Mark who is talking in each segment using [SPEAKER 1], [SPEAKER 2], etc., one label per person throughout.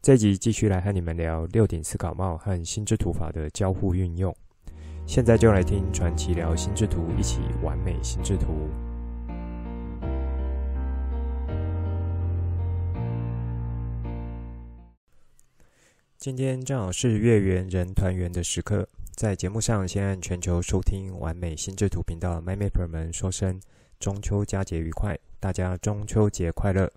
[SPEAKER 1] 这集继续来和你们聊六顶思考帽和心智图法的交互运用。现在就来听传奇聊心智图，一起完美心智图。今天正好是月圆人团圆的时刻，在节目上先和全球收听完美心智图频道的 MyMapper 们说声。中秋佳节愉快，大家中秋节快乐！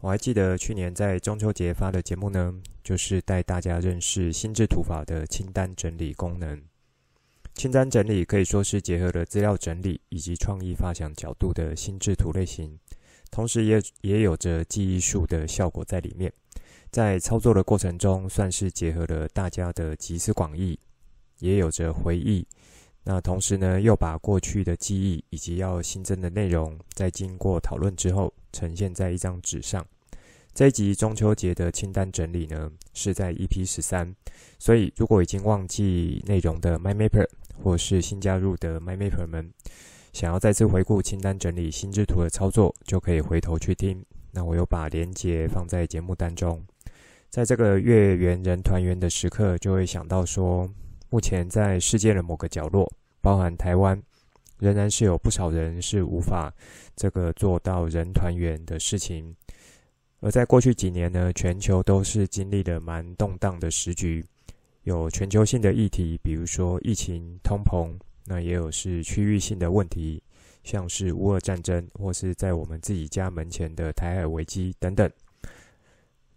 [SPEAKER 1] 我还记得去年在中秋节发的节目呢，就是带大家认识心智图法的清单整理功能。清单整理可以说是结合了资料整理以及创意发想角度的心智图类型，同时也也有着记忆术的效果在里面。在操作的过程中，算是结合了大家的集思广益，也有着回忆。那同时呢，又把过去的记忆以及要新增的内容，在经过讨论之后，呈现在一张纸上。这一集中秋节的清单整理呢，是在 EP 十三，所以如果已经忘记内容的 MyMapper，或是新加入的 MyMapper 们，想要再次回顾清单整理心智图的操作，就可以回头去听。那我有把连结放在节目当中。在这个月圆人团圆的时刻，就会想到说，目前在世界的某个角落，包含台湾，仍然是有不少人是无法这个做到人团圆的事情。而在过去几年呢，全球都是经历了蛮动荡的时局，有全球性的议题，比如说疫情、通膨，那也有是区域性的问题，像是乌俄战争，或是在我们自己家门前的台海危机等等。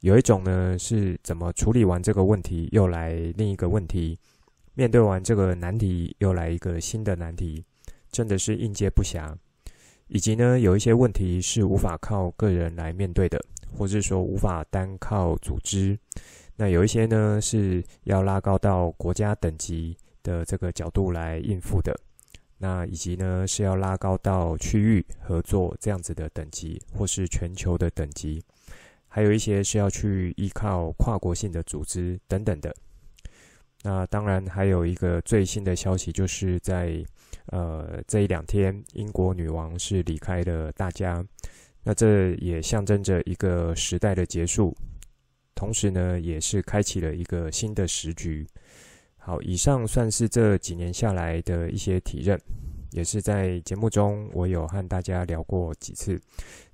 [SPEAKER 1] 有一种呢，是怎么处理完这个问题，又来另一个问题。面对完这个难题，又来一个新的难题，真的是应接不暇。以及呢，有一些问题是无法靠个人来面对的，或是说无法单靠组织。那有一些呢，是要拉高到国家等级的这个角度来应付的。那以及呢，是要拉高到区域合作这样子的等级，或是全球的等级。还有一些是要去依靠跨国性的组织等等的。那当然，还有一个最新的消息，就是在呃这一两天，英国女王是离开了大家。那这也象征着一个时代的结束，同时呢，也是开启了一个新的时局。好，以上算是这几年下来的一些体认，也是在节目中我有和大家聊过几次。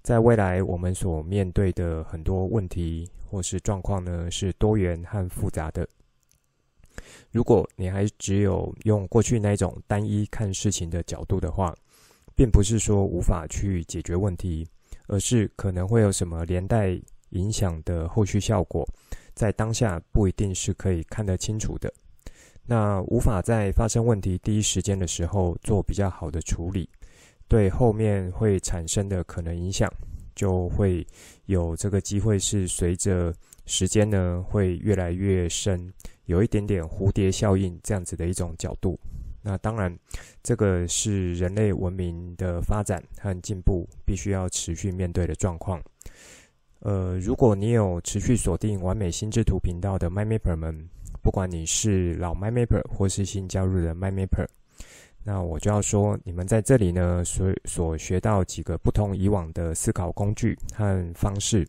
[SPEAKER 1] 在未来，我们所面对的很多问题或是状况呢，是多元和复杂的。如果你还只有用过去那种单一看事情的角度的话，并不是说无法去解决问题，而是可能会有什么连带影响的后续效果，在当下不一定是可以看得清楚的。那无法在发生问题第一时间的时候做比较好的处理，对后面会产生的可能影响，就会有这个机会是随着时间呢会越来越深。有一点点蝴蝶效应这样子的一种角度，那当然，这个是人类文明的发展和进步必须要持续面对的状况。呃，如果你有持续锁定完美心智图频道的 MyMapper 们，不管你是老 MyMapper 或是新加入的 MyMapper，那我就要说，你们在这里呢所所学到几个不同以往的思考工具和方式，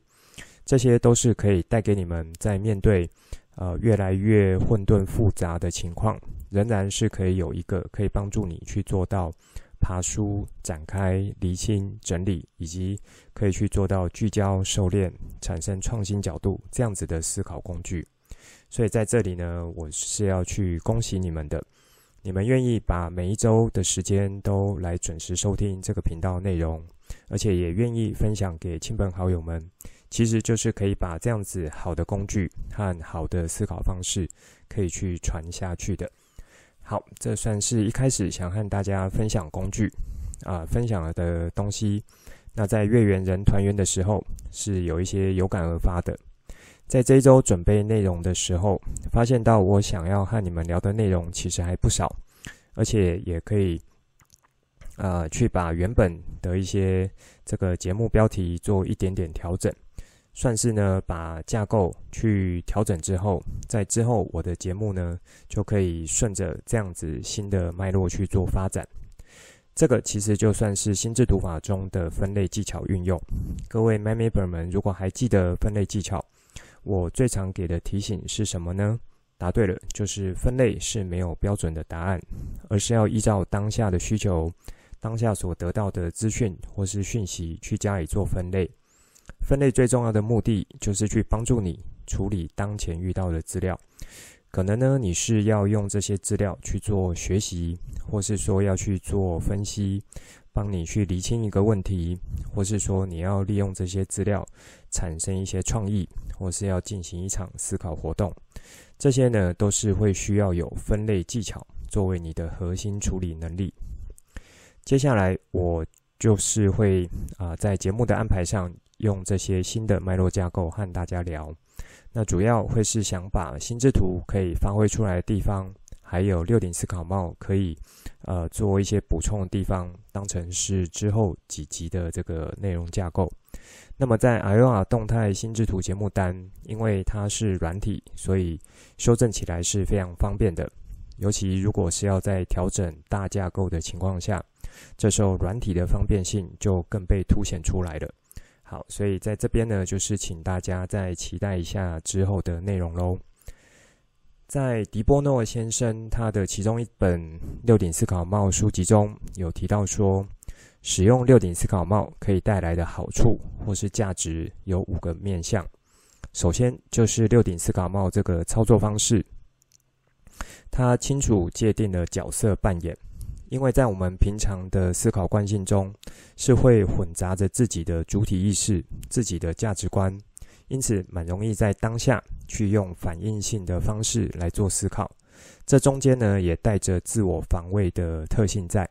[SPEAKER 1] 这些都是可以带给你们在面对。呃，越来越混沌复杂的情况，仍然是可以有一个可以帮助你去做到爬梳、展开、厘清、整理，以及可以去做到聚焦、收敛、产生创新角度这样子的思考工具。所以在这里呢，我是要去恭喜你们的，你们愿意把每一周的时间都来准时收听这个频道内容，而且也愿意分享给亲朋好友们。其实就是可以把这样子好的工具和好的思考方式，可以去传下去的。好，这算是一开始想和大家分享工具啊，分享了的东西。那在月圆人团圆的时候，是有一些有感而发的。在这一周准备内容的时候，发现到我想要和你们聊的内容其实还不少，而且也可以，呃，去把原本的一些这个节目标题做一点点调整，算是呢把架构去调整之后，在之后我的节目呢就可以顺着这样子新的脉络去做发展。这个其实就算是心智图法中的分类技巧运用。各位 MindMapper 们，如果还记得分类技巧，我最常给的提醒是什么呢？答对了，就是分类是没有标准的答案，而是要依照当下的需求、当下所得到的资讯或是讯息去加以做分类。分类最重要的目的就是去帮助你处理当前遇到的资料。可能呢，你是要用这些资料去做学习，或是说要去做分析，帮你去厘清一个问题，或是说你要利用这些资料产生一些创意，或是要进行一场思考活动。这些呢，都是会需要有分类技巧作为你的核心处理能力。接下来，我就是会啊、在节目的安排上用这些新的脉络架构和大家聊。那主要会是想把心智图可以发挥出来的地方，还有六顶思考帽可以呃做一些补充的地方，当成是之后几集的这个内容架构。那么在 Aura 动态心智图节目单，因为它是软体，所以修正起来是非常方便的。尤其如果是要在调整大架构的情况下，这时候软体的方便性就更被凸显出来了。好，所以在这边呢，就是请大家再期待一下之后的内容喽。在迪波诺先生他的其中一本《六顶思考帽》书籍中有提到说，使用六顶思考帽可以带来的好处或是价值有五个面向。首先就是六顶思考帽这个操作方式，它清楚界定了角色扮演。因为在我们平常的思考惯性中，是会混杂着自己的主体意识、自己的价值观，因此蛮容易在当下去用反应性的方式来做思考。这中间呢，也带着自我防卫的特性在。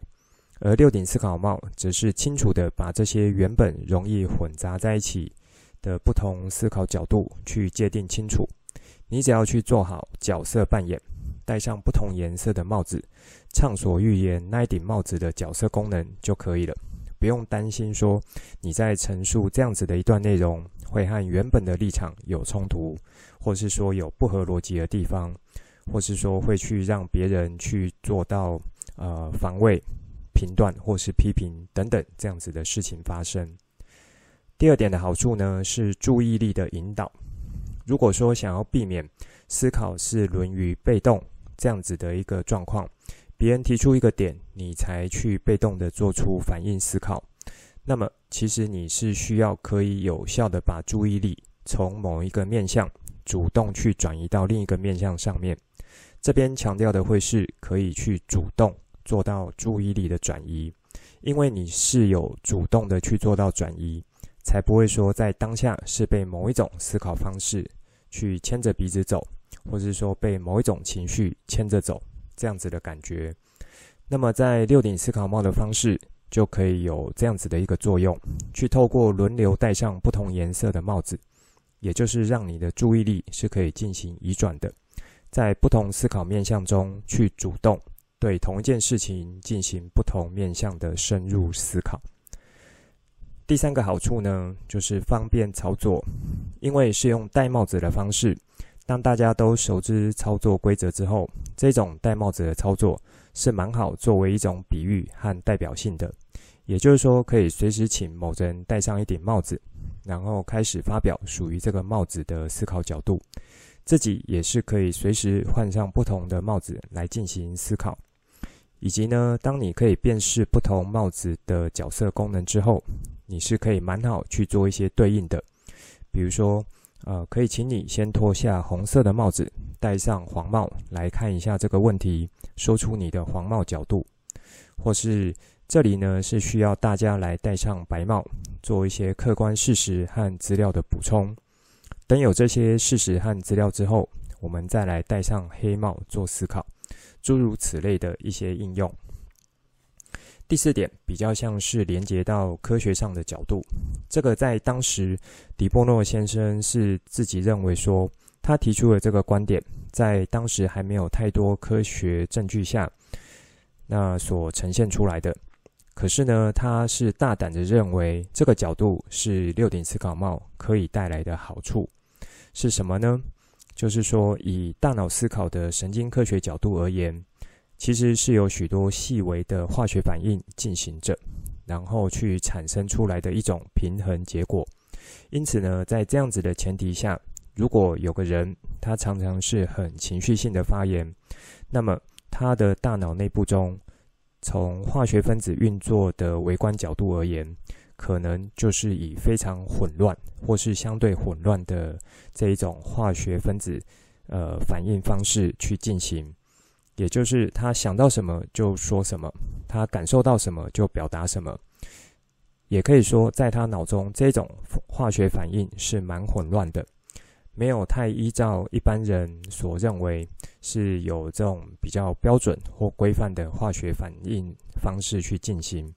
[SPEAKER 1] 而六顶思考帽则是清楚地把这些原本容易混杂在一起的不同思考角度去界定清楚。你只要去做好角色扮演。戴上不同颜色的帽子，畅所欲言那一顶帽子的角色功能就可以了，不用担心说你在陈述这样子的一段内容会和原本的立场有冲突，或是说有不合逻辑的地方，或是说会去让别人去做到呃防卫、评断或是批评等等这样子的事情发生。第二点的好处呢，是注意力的引导。如果说想要避免思考是沦于被动。这样子的一个状况，别人提出一个点，你才去被动的做出反应思考。那么，其实你是需要可以有效的把注意力从某一个面向主动去转移到另一个面向上面。这边强调的会是可以去主动做到注意力的转移，因为你是有主动的去做到转移，才不会说在当下是被某一种思考方式去牵着鼻子走。或是说被某一种情绪牵着走，这样子的感觉，那么在六顶思考帽的方式就可以有这样子的一个作用，去透过轮流戴上不同颜色的帽子，也就是让你的注意力是可以进行移转的，在不同思考面向中去主动对同一件事情进行不同面向的深入思考。第三个好处呢，就是方便操作，因为是用戴帽子的方式。当大家都熟知操作规则之后，这种戴帽子的操作是蛮好作为一种比喻和代表性的。也就是说，可以随时请某人戴上一顶帽子，然后开始发表属于这个帽子的思考角度。自己也是可以随时换上不同的帽子来进行思考。以及呢，当你可以辨识不同帽子的角色功能之后，你是可以蛮好去做一些对应的，比如说。呃，可以请你先脱下红色的帽子，戴上黄帽来看一下这个问题，说出你的黄帽角度，或是这里呢是需要大家来戴上白帽，做一些客观事实和资料的补充。等有这些事实和资料之后，我们再来戴上黑帽做思考，诸如此类的一些应用。第四点比较像是连接到科学上的角度，这个在当时迪波诺先生是自己认为说，他提出的这个观点，在当时还没有太多科学证据下，那所呈现出来的。可是呢，他是大胆的认为这个角度是六顶思考帽可以带来的好处是什么呢？就是说，以大脑思考的神经科学角度而言。其实是有许多细微的化学反应进行着，然后去产生出来的一种平衡结果。因此呢，在这样子的前提下，如果有个人他常常是很情绪性的发言，那么他的大脑内部中，从化学分子运作的微观角度而言，可能就是以非常混乱或是相对混乱的这一种化学分子呃反应方式去进行。也就是他想到什么就说什么，他感受到什么就表达什么。也可以说，在他脑中这种化学反应是蛮混乱的，没有太依照一般人所认为是有这种比较标准或规范的化学反应方式去进行。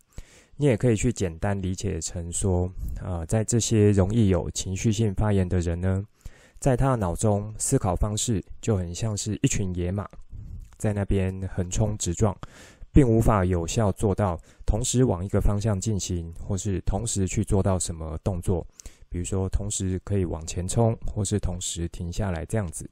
[SPEAKER 1] 你也可以去简单理解成说，啊，在这些容易有情绪性发言的人呢，在他脑中思考方式就很像是一群野马。在那边横冲直撞，并无法有效做到同时往一个方向进行，或是同时去做到什么动作，比如说同时可以往前冲，或是同时停下来这样子。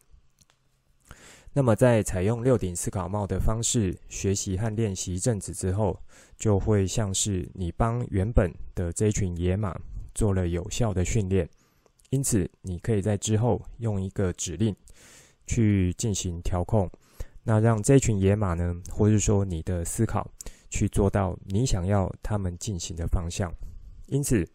[SPEAKER 1] 那么在采用六顶思考帽的方式学习和练习一阵子之后，就会像是你帮原本的这群野马做了有效的训练，因此你可以在之后用一个指令去进行调控。那让这群野马呢，或是说你的思考，去做到你想要他们进行的方向，因此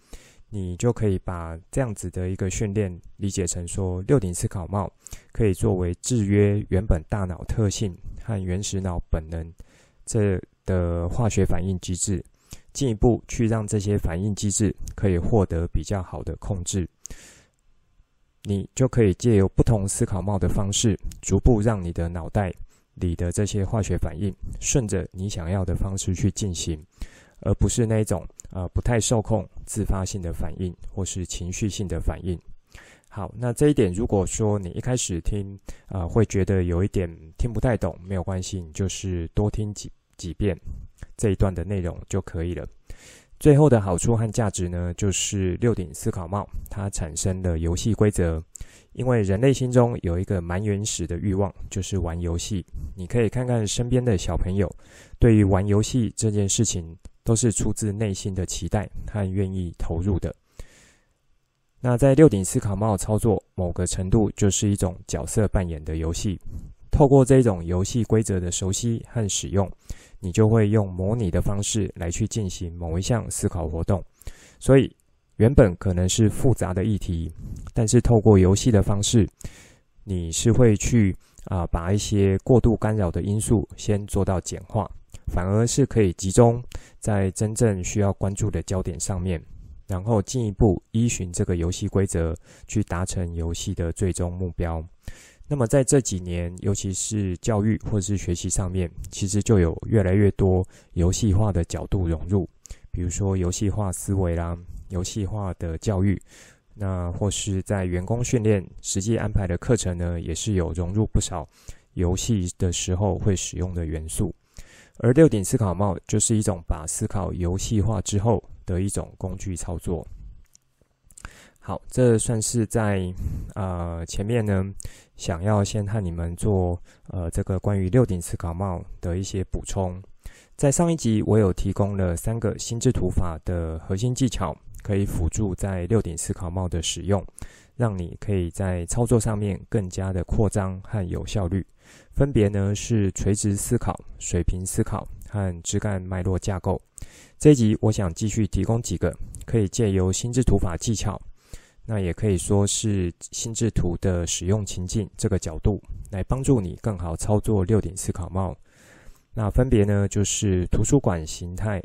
[SPEAKER 1] 你就可以把这样子的一个训练理解成说，六顶思考帽可以作为制约原本大脑特性和原始脑本能这的化学反应机制，进一步去让这些反应机制可以获得比较好的控制。你就可以借由不同思考帽的方式，逐步让你的脑袋。里的这些化学反应，顺着你想要的方式去进行，而不是那种呃不太受控、自发性的反应或是情绪性的反应。好，那这一点如果说你一开始听啊、呃、会觉得有一点听不太懂，没有关系，你就是多听几几遍这一段的内容就可以了。最后的好处和价值呢，就是六顶思考帽它产生的游戏规则。因为人类心中有一个蛮原始的欲望，就是玩游戏。你可以看看身边的小朋友，对于玩游戏这件事情，都是出自内心的期待和愿意投入的。那在六顶思考帽操作，某个程度就是一种角色扮演的游戏。透过这种游戏规则的熟悉和使用，你就会用模拟的方式来去进行某一项思考活动。所以，原本可能是复杂的议题，但是透过游戏的方式，你是会去啊、把一些过度干扰的因素先做到简化，反而是可以集中在真正需要关注的焦点上面，然后进一步依循这个游戏规则去达成游戏的最终目标。那么在这几年，尤其是教育或是学习上面，其实就有越来越多游戏化的角度融入，比如说游戏化思维啦。游戏化的教育，那或是在员工训练实际安排的课程呢，也是有融入不少游戏的时候会使用的元素。而六顶思考帽就是一种把思考游戏化之后的一种工具操作。好，这算是在呃前面呢，想要先和你们做呃这个关于六顶思考帽的一些补充。在上一集我有提供了三个心智图法的核心技巧。可以辅助在六顶思考帽的使用，让你可以在操作上面更加的扩张和有效率。分别呢是垂直思考、水平思考和枝干脉络架构。这一集我想继续提供几个可以借由心智图法技巧，那也可以说是心智图的使用情境这个角度，来帮助你更好操作六顶思考帽。那分别呢就是图书馆形态。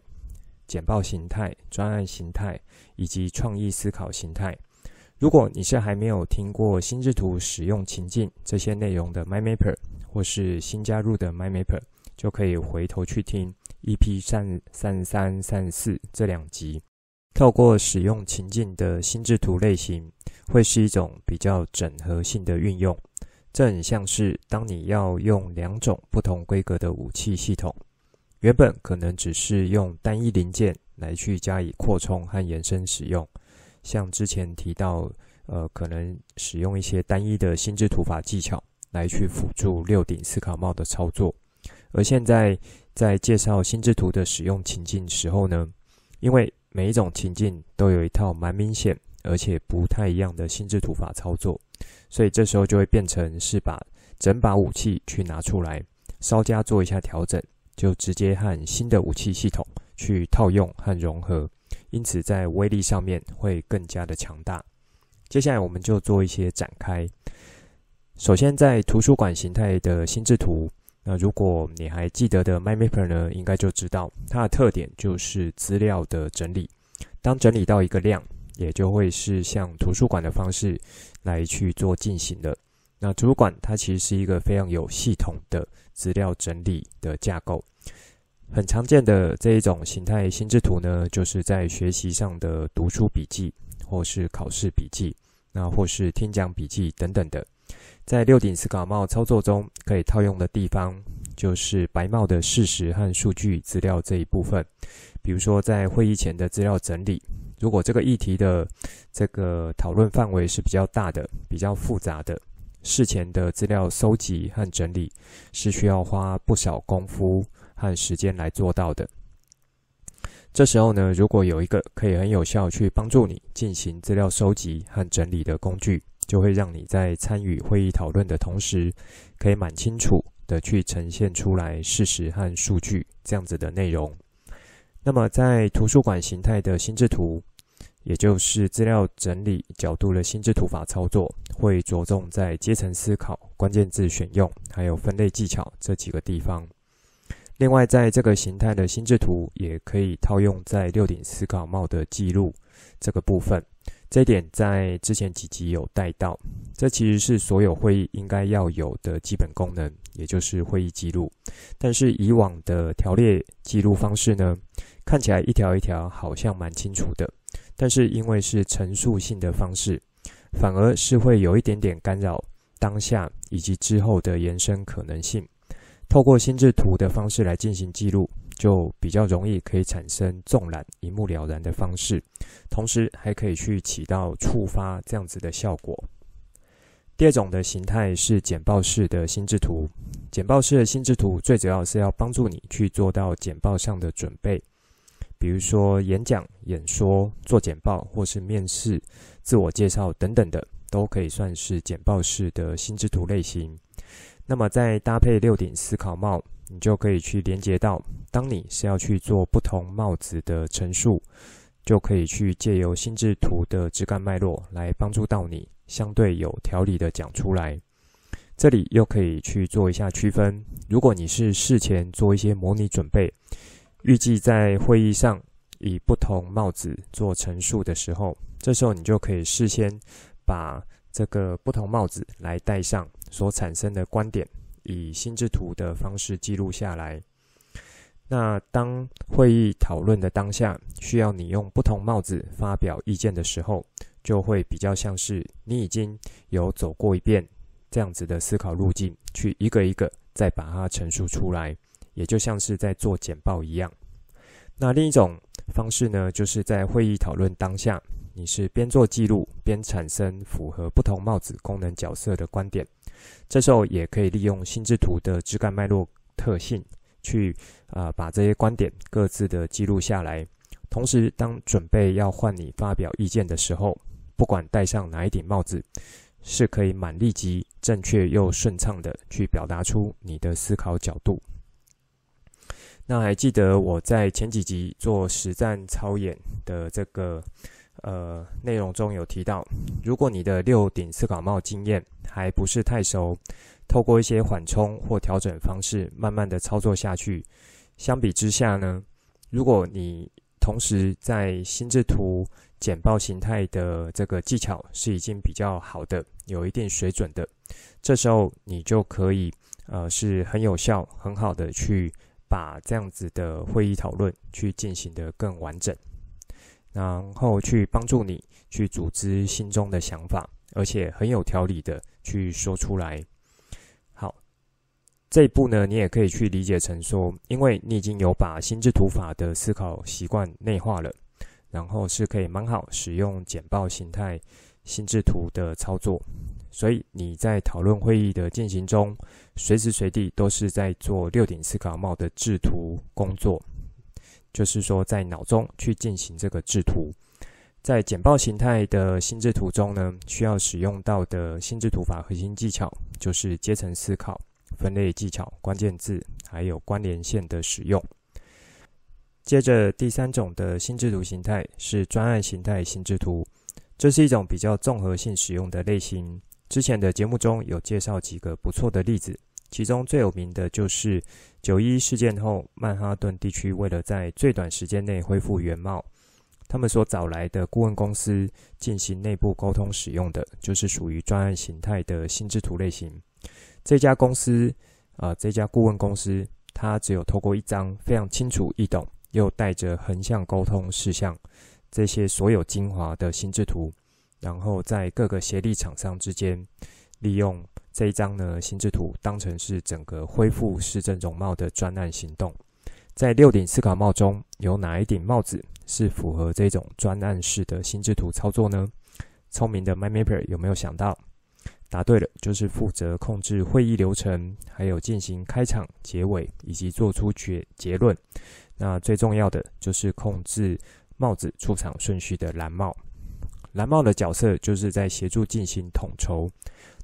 [SPEAKER 1] 简报形态、专案形态以及创意思考形态。如果你是还没有听过心智图使用情境这些内容的 MindMapper，或是新加入的 MindMapper，就可以回头去听 EP 三三三三四这两集。透过使用情境的心智图类型，会是一种比较整合性的运用。这很像是当你要用两种不同规格的武器系统，原本可能只是用单一零件来去加以扩充和延伸使用，像之前提到，呃，可能使用一些单一的心智图法技巧来去辅助六顶思考帽的操作。而现在在介绍心智图的使用情境时候呢，因为每一种情境都有一套蛮明显而且不太一样的心智图法操作，所以这时候就会变成是把整把武器去拿出来，稍加做一下调整，就直接和新的武器系统去套用和融合，因此在威力上面会更加的强大。接下来我们就做一些展开。首先在图书馆形态的心智图。那如果你还记得的 MyMapper 呢，应该就知道它的特点就是资料的整理。当整理到一个量，也就会是像图书馆的方式来去做进行的。那图书馆它其实是一个非常有系统的资料整理的架构。很常见的这一种形态心智图呢，就是在学习上的读书笔记，或是考试笔记，那或是听讲笔记等等的。在六顶思考帽操作中，可以套用的地方就是白帽的事实和数据资料这一部分。比如说，在会议前的资料整理，如果这个议题的这个讨论范围是比较大的、比较复杂的，事前的资料搜集和整理是需要花不少功夫和时间来做到的。这时候呢，如果有一个可以很有效去帮助你进行资料收集和整理的工具，就会让你在参与会议讨论的同时，可以蛮清楚的去呈现出来事实和数据这样子的内容。那么，在图书馆形态的心智图，也就是资料整理角度的心智图法操作，会着重在阶层思考、关键字选用，还有分类技巧这几个地方。另外，在这个形态的心智图，也可以套用在六顶思考帽的记录这个部分。这一点在之前几集有带到，这其实是所有会议应该要有的基本功能，也就是会议记录。但是以往的条列记录方式呢，看起来一条一条好像蛮清楚的，但是因为是陈述性的方式，反而是会有一点点干扰当下以及之后的延伸可能性。透过心智图的方式来进行记录。就比较容易可以产生纵览、一目了然的方式，同时还可以去起到触发这样子的效果。第二种的形态是简报式的心智图。简报式的心智图最主要是要帮助你去做到简报上的准备，比如说演讲、演说、做简报或是面试、自我介绍等等的，都可以算是简报式的心智图类型。那么再搭配六顶思考帽。你就可以去连接到，当你是要去做不同帽子的陈述，就可以去借由心智图的枝干脉络来帮助到你，相对有条理的讲出来。这里又可以去做一下区分，如果你是事前做一些模拟准备，预计在会议上以不同帽子做陈述的时候，这时候你就可以事先把这个不同帽子来戴上所产生的观点。以心智图的方式记录下来。那当会议讨论的当下，需要你用不同帽子发表意见的时候，就会比较像是你已经有走过一遍这样子的思考路径，去一个一个再把它陈述出来，也就像是在做简报一样。那另一种方式呢，就是在会议讨论当下，你是边做记录边产生符合不同帽子功能角色的观点。这时候也可以利用心智图的枝干脉络特性，去啊、呃、把这些观点各自的记录下来。同时，当准备要换你发表意见的时候，不管戴上哪一顶帽子，是可以蛮立即、正确又顺畅的去表达出你的思考角度。那还记得我在前几集做实战操演的这个。呃，内容中有提到，如果你的六顶思考帽经验还不是太熟，透过一些缓冲或调整方式，慢慢的操作下去。相比之下呢，如果你同时在心智图简报形态的这个技巧是已经比较好的，有一定水准的，这时候你就可以呃是很有效、很好的去把这样子的会议讨论去进行得更完整，然后去帮助你去组织心中的想法，而且很有条理的去说出来。好，这一步呢，你也可以去理解成说，因为你已经有把心智图法的思考习惯内化了。然后是可以蛮好使用简报形态心智图的操作，所以你在讨论会议的进行中，随时随地都是在做六顶思考帽的制图工作，就是说在脑中去进行这个制图。在简报形态的心智图中呢，需要使用到的心智图法核心技巧，就是阶层思考、分类技巧、关键字，还有关联线的使用。接着第三种的心智图形态是专案形态心智图，这是一种比较综合性使用的类型。之前的节目中有介绍几个不错的例子，其中最有名的就是九一事件后，曼哈顿地区为了在最短时间内恢复原貌，他们所找来的顾问公司进行内部沟通使用的，就是属于专案形态的心智图类型。这家公司啊、这家顾问公司，它只有透过一张非常清楚易懂。又带着横向沟通事项，这些所有精华的心智图，然后在各个协力厂商之间，利用这一张呢心智图当成是整个恢复市政容貌的专案行动。在六顶思考帽中有哪一顶帽子是符合这种专案式的心智图操作呢？聪明的 MyMapper 有没有想到？答对了，就是负责控制会议流程，还有进行开场、结尾以及做出结结论。那最重要的就是控制帽子出场顺序的蓝帽。蓝帽的角色就是在协助进行统筹，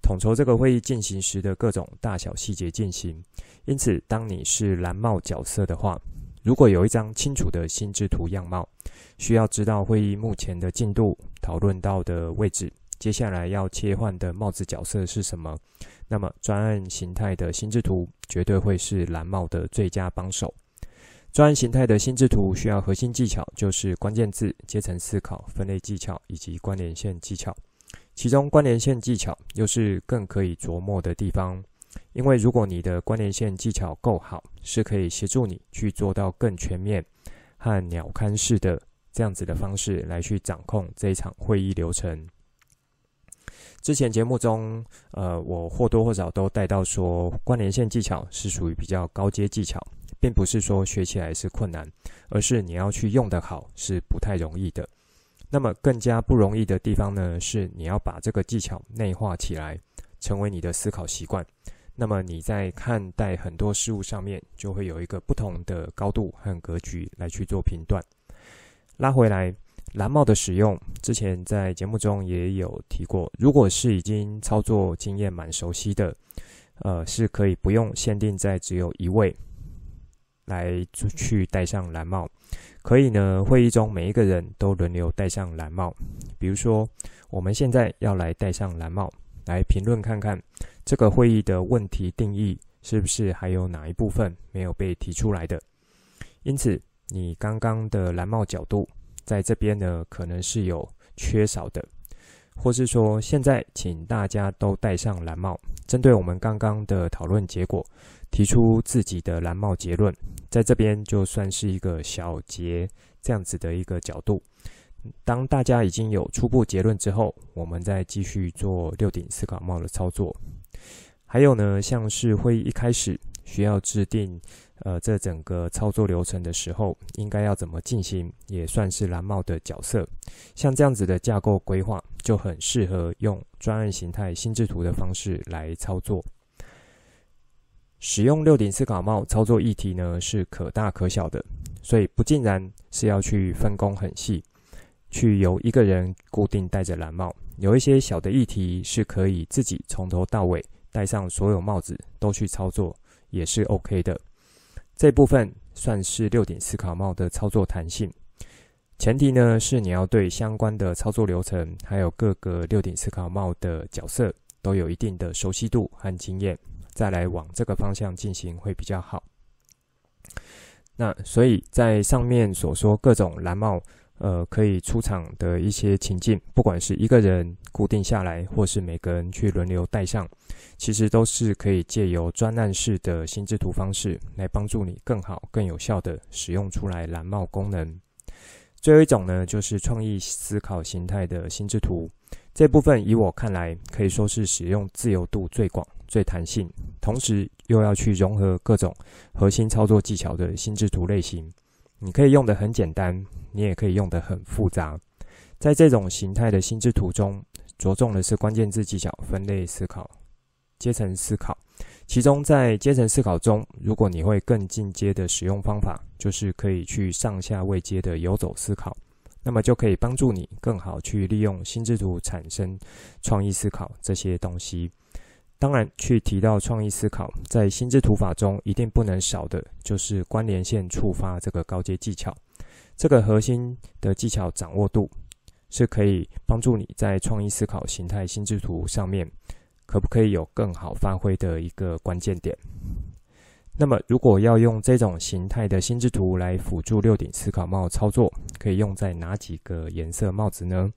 [SPEAKER 1] 统筹这个会议进行时的各种大小细节进行。因此，当你是蓝帽角色的话，如果有一张清楚的心智图样貌，需要知道会议目前的进度、讨论到的位置，接下来要切换的帽子角色是什么，那么专案形态的心智图绝对会是蓝帽的最佳帮手。专案形态的心智图需要核心技巧，就是关键字、阶层思考、分类技巧以及关联线技巧。其中关联线技巧又是更可以琢磨的地方，因为如果你的关联线技巧够好，是可以协助你去做到更全面和鸟瞰式的这样子的方式来去掌控这一场会议流程。之前节目中，呃，我或多或少都带到说，关联线技巧是属于比较高阶技巧。并不是说学起来是困难，而是你要去用得好是不太容易的。那么更加不容易的地方呢，是你要把这个技巧内化起来，成为你的思考习惯。那么你在看待很多事物上面，就会有一个不同的高度和格局来去做评断。拉回来，蓝帽的使用，之前在节目中也有提过。如果是已经操作经验蛮熟悉的，呃，是可以不用限定在只有一位。来去戴上蓝帽，可以呢。会议中每一个人都轮流戴上蓝帽。比如说，我们现在要来戴上蓝帽，来评论看看这个会议的问题定义是不是还有哪一部分没有被提出来的。因此，你刚刚的蓝帽角度在这边呢，可能是有缺少的，或是说，现在请大家都戴上蓝帽，针对我们刚刚的讨论结果。提出自己的蓝帽结论，在这边就算是一个小结这样子的一个角度。当大家已经有初步结论之后，我们再继续做六顶思考帽的操作。还有呢，像是会议一开始需要制定呃这整个操作流程的时候，应该要怎么进行，也算是蓝帽的角色。像这样子的架构规划，就很适合用专案形态心智图的方式来操作。使用六顶思考帽操作议题呢，是可大可小的，所以不尽然是要去分工很细，去由一个人固定戴着蓝帽。有一些小的议题是可以自己从头到尾戴上所有帽子都去操作，也是 OK 的。这部分算是六顶思考帽的操作弹性，前提呢是你要对相关的操作流程，还有各个六顶思考帽的角色都有一定的熟悉度和经验。再来往这个方向进行会比较好。那所以在上面所说各种蓝帽，呃可以出场的一些情境，不管是一个人固定下来，或是每个人去轮流戴上，其实都是可以借由专案式的心智图方式来帮助你更好、更有效的使用出来蓝帽功能。最后一种呢，就是创意思考形态的心智图。这部分以我看来，可以说是使用自由度最广、最弹性，同时又要去融合各种核心操作技巧的心智图类型。你可以用得很简单，你也可以用得很复杂。在这种形态的心智图中，着重的是关键字技巧、分类思考、阶层思考。其中，在阶层思考中，如果你会更进阶的使用方法，就是可以去上下位阶的游走思考，那么就可以帮助你更好去利用心智图产生创意思考这些东西。当然，去提到创意思考，在心智图法中一定不能少的就是关联线触发这个高阶技巧。这个核心的技巧掌握度，是可以帮助你在创意思考形态心智图上面。可不可以有更好发挥的一个关键点？那么，如果要用这种形态的心智图来辅助六顶思考帽操作，可以用在哪几个颜色帽子呢？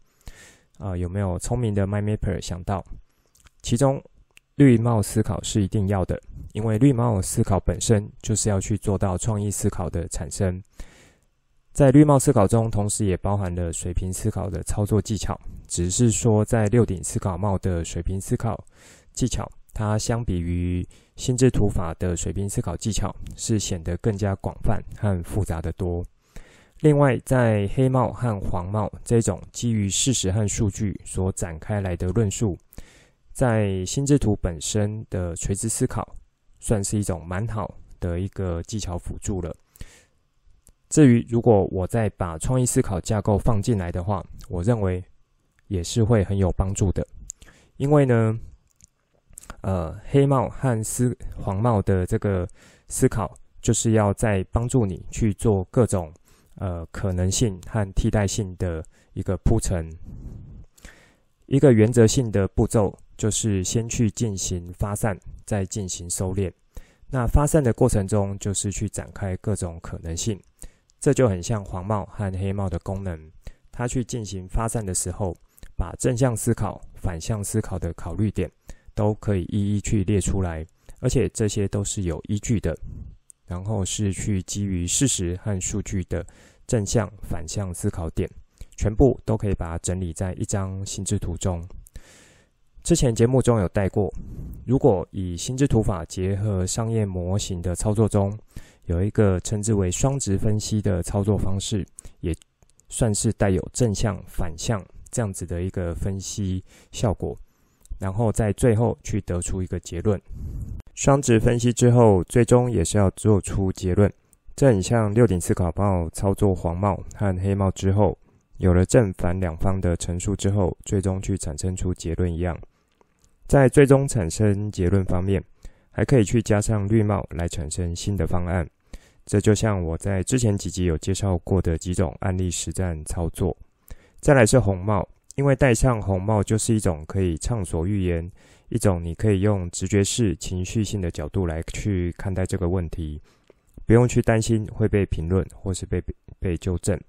[SPEAKER 1] 啊、有没有聪明的 My Mapper 想到？其中，绿帽思考是一定要的，因为绿帽思考本身就是要去做到创意思考的产生。在绿帽思考中，同时也包含了水平思考的操作技巧。只是说，在六顶思考帽的水平思考技巧，它相比于心智图法的水平思考技巧，是显得更加广泛和复杂得多。另外，在黑帽和黄帽这种基于事实和数据所展开来的论述，在心智图本身的垂直思考，算是一种蛮好的一个技巧辅助了。至于如果我再把创意思考架构放进来的话，我认为也是会很有帮助的。因为呢，呃，黑帽和思黄帽的这个思考，就是要在帮助你去做各种呃可能性和替代性的一个铺陈。一个原则性的步骤就是先去进行发散，再进行收敛。那发散的过程中，就是去展开各种可能性。这就很像黄帽和黑帽的功能，它去进行发散的时候，把正向思考、反向思考的考虑点都可以一一去列出来，而且这些都是有依据的，然后是去基于事实和数据的正向、反向思考点，全部都可以把它整理在一张心智图中。之前节目中有带过，如果以心智图法结合商业模型的操作中，有一个称之为双值分析的操作方式，也算是带有正向、反向这样子的一个分析效果，然后在最后去得出一个结论。双值分析之后，最终也是要做出结论。这很像六顶思考帽操作黄帽和黑帽之后，有了正反两方的陈述之后，最终去产生出结论一样。在最终产生结论方面，还可以去加上绿帽来产生新的方案。这就像我在之前几集有介绍过的几种案例实战操作。再来是红帽，因为戴上红帽就是一种可以畅所欲言，一种你可以用直觉式、情绪性的角度来去看待这个问题，不用去担心会被评论或是被被纠正。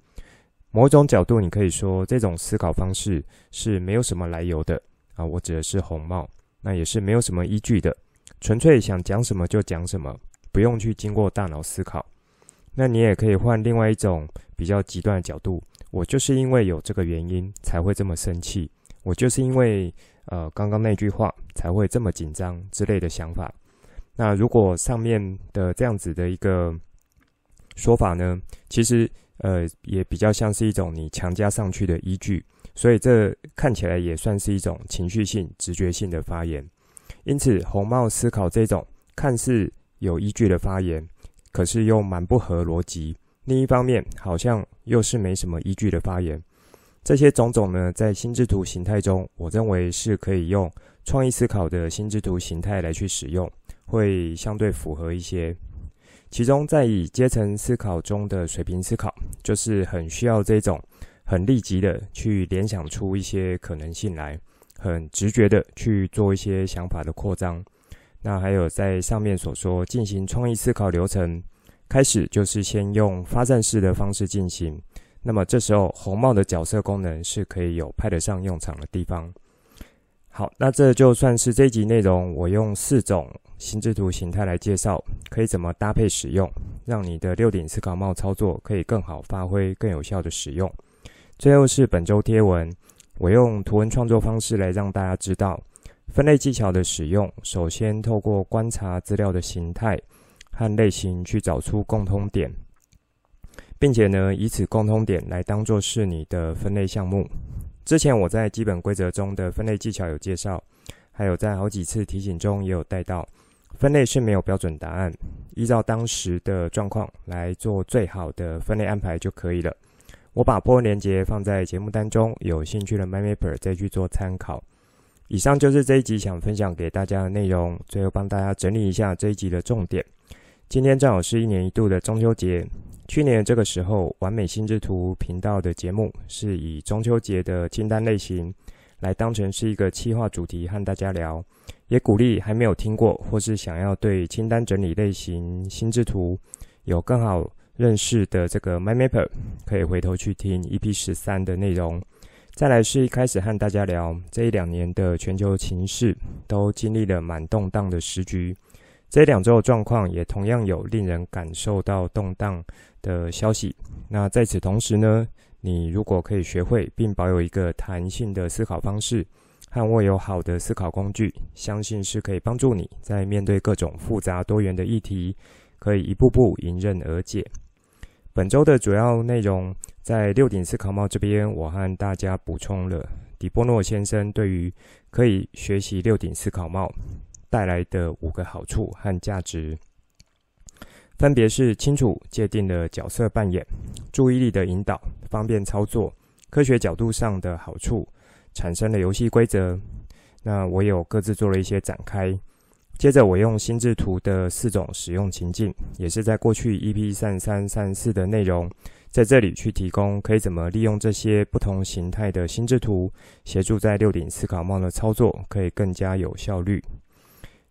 [SPEAKER 1] 某种角度，你可以说这种思考方式是没有什么来由的啊，我指的是红帽，那也是没有什么依据的，纯粹想讲什么就讲什么。不用去经过大脑思考，那你也可以换另外一种比较极端的角度。我就是因为有这个原因才会这么生气，我就是因为呃刚刚那句话才会这么紧张之类的想法。那如果上面的这样子的一个说法呢，其实呃也比较像是一种你强加上去的依据，所以这看起来也算是一种情绪性、直觉性的发言。因此，红帽思考这种看似有依据的发言，可是又蛮不合逻辑。另一方面，好像又是没什么依据的发言。这些种种呢，在心智图形态中，我认为是可以用创意思考的心智图形态来去使用，会相对符合一些。其中，在以阶层思考中的水平思考，就是很需要这种很立即的去联想出一些可能性来，很直觉的去做一些想法的扩张。那还有在上面所说进行创意思考流程，开始就是先用发散式的方式进行。那么这时候红帽的角色功能是可以有派得上用场的地方。好，那这就算是这一集内容，我用四种心智图形态来介绍，可以怎么搭配使用，让你的六顶思考帽操作可以更好发挥、更有效的使用。最后是本周贴文，我用图文创作方式来让大家知道分类技巧的使用。首先，透过观察资料的形态和类型去找出共通点，并且呢，以此共通点来当做是你的分类项目。之前我在基本规则中的分类技巧有介绍，还有在好几次提醒中也有带到，分类是没有标准答案，依照当时的状况来做最好的分类安排就可以了。我把波连接放在节目单中，有兴趣的 MyMapper 再去做参考。以上就是这一集想分享给大家的内容，最后帮大家整理一下这一集的重点。今天正好是一年一度的中秋节。去年这个时候，完美心智图频道的节目是以中秋节的清单类型来当成是一个企划主题和大家聊，也鼓励还没有听过或是想要对清单整理类型心智图有更好认识的这个 MyMapper，可以回头去听 EP 十三的内容。再来是一开始和大家聊这一两年的全球情势，都经历了蛮动荡的时局。这两周的状况也同样有令人感受到动荡的消息。那在此同时呢，你如果可以学会并保有一个弹性的思考方式，和握有好的思考工具，相信是可以帮助你在面对各种复杂多元的议题，可以一步步迎刃而解。本周的主要内容，在六顶思考帽这边，我和大家补充了迪波诺先生对于可以学习六顶思考帽带来的五个好处和价值，分别是清楚界定的角色扮演、注意力的引导、方便操作、科学角度上的好处、产生了游戏规则。那我有各自做了一些展开。接着，我用心智图的四种使用情境，也是在过去 EP 三三三四的内容，在这里去提供可以怎么利用这些不同形态的心智图，协助在六顶思考帽的操作可以更加有效率。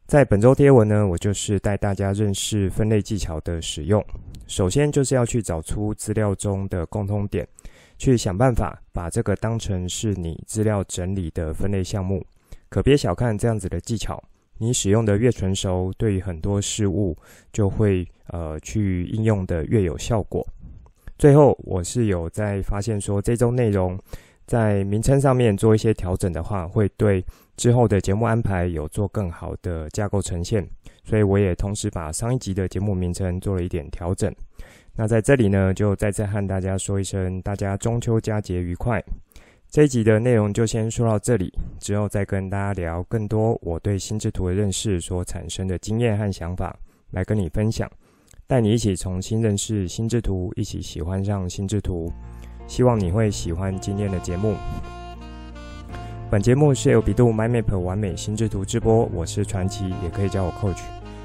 [SPEAKER 1] 在本周贴文呢，我就是带大家认识分类技巧的使用。首先就是要去找出资料中的共通点，去想办法把这个当成是你资料整理的分类项目。可别小看这样子的技巧，你使用的越纯熟，对于很多事物就会呃去应用的越有效果。最后，我是有在发现说，这周内容在名称上面做一些调整的话，会对。之后的节目安排有做更好的架构呈现，所以我也同时把上一集的节目名称做了一点调整。那在这里呢，就再次和大家说一声，大家中秋佳节愉快。这一集的内容就先说到这里，之后再跟大家聊更多我对心智图的认识所产生的经验和想法，来跟你分享，带你一起重新认识心智图，一起喜欢上心智图。希望你会喜欢今天的节目。本节目是由比度 MyMap 完美心智图直播，我是传奇，也可以叫我 Coach。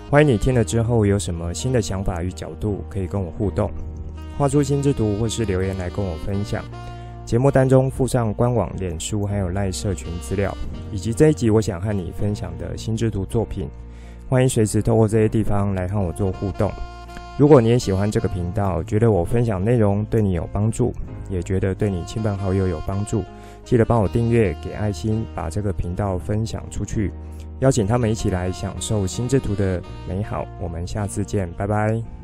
[SPEAKER 1] 欢迎你听了之后有什么新的想法与角度，可以跟我互动，画出心智图或是留言来跟我分享。节目当中附上官网、脸书还有 LINE 社群资料，以及这一集我想和你分享的心智图作品。欢迎随时透过这些地方来和我做互动。如果你也喜欢这个频道，觉得我分享内容对你有帮助，也觉得对你亲朋好友有帮助。记得帮我订阅、给爱心，把这个频道分享出去，邀请他们一起来享受心智图的美好。我们下次见，拜拜。